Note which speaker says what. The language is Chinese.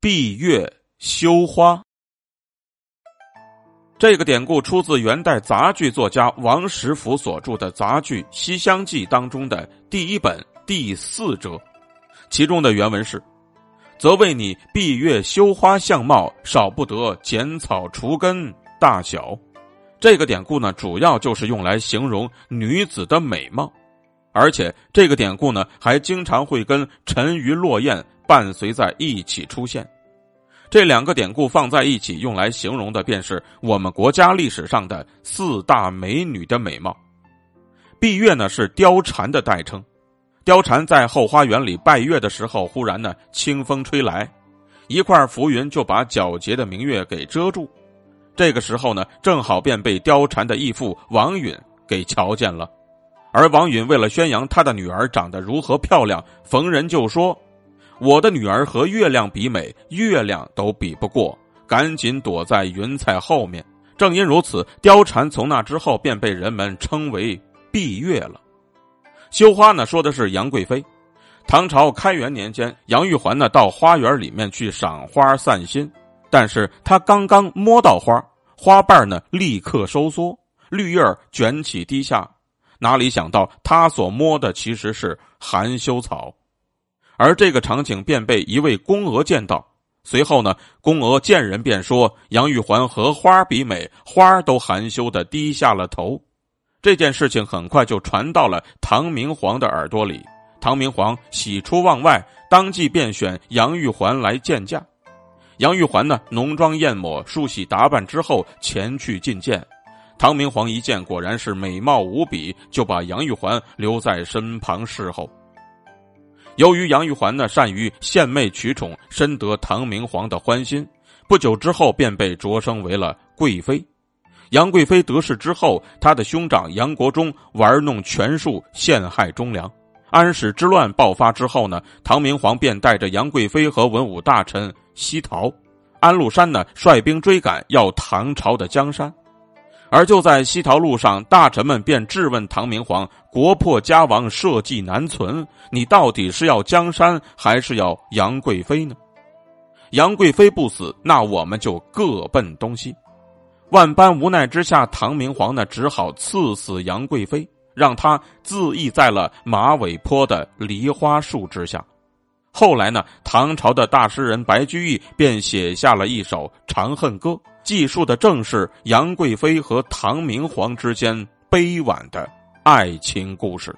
Speaker 1: 闭月羞花。这个典故出自元代杂剧作家王实甫所著的杂剧《西厢记》当中的第一本第四折，其中的原文是：“则为你闭月羞花相貌，少不得剪草除根大小。”这个典故呢，主要就是用来形容女子的美貌，而且这个典故呢，还经常会跟沉鱼落雁伴随在一起出现。这两个典故放在一起，用来形容的便是我们国家历史上的四大美女的美貌。闭月呢是貂蝉的代称，貂蝉在后花园里拜月的时候，忽然呢清风吹来，一块浮云就把皎洁的明月给遮住。这个时候呢，正好便被貂蝉的义父王允给瞧见了，而王允为了宣扬他的女儿长得如何漂亮，逢人就说。我的女儿和月亮比美，月亮都比不过，赶紧躲在云彩后面。正因如此，貂蝉从那之后便被人们称为闭月了。羞花呢，说的是杨贵妃。唐朝开元年间，杨玉环呢到花园里面去赏花散心，但是她刚刚摸到花，花瓣呢立刻收缩，绿叶卷起低下，哪里想到她所摸的其实是含羞草。而这个场景便被一位宫娥见到，随后呢，宫娥见人便说：“杨玉环和花比美，花都含羞的低下了头。”这件事情很快就传到了唐明皇的耳朵里。唐明皇喜出望外，当即便选杨玉环来见驾。杨玉环呢，浓妆艳抹、梳洗打扮之后前去觐见。唐明皇一见，果然是美貌无比，就把杨玉环留在身旁侍候。由于杨玉环呢善于献媚取宠，深得唐明皇的欢心，不久之后便被擢升为了贵妃。杨贵妃得势之后，她的兄长杨国忠玩弄权术，陷害忠良。安史之乱爆发之后呢，唐明皇便带着杨贵妃和文武大臣西逃。安禄山呢率兵追赶，要唐朝的江山。而就在西逃路上，大臣们便质问唐明皇：“国破家亡，社稷难存，你到底是要江山，还是要杨贵妃呢？”杨贵妃不死，那我们就各奔东西。万般无奈之下，唐明皇呢只好赐死杨贵妃，让她自缢在了马尾坡的梨花树之下。后来呢，唐朝的大诗人白居易便写下了一首《长恨歌》。记述的正是杨贵妃和唐明皇之间悲婉的爱情故事。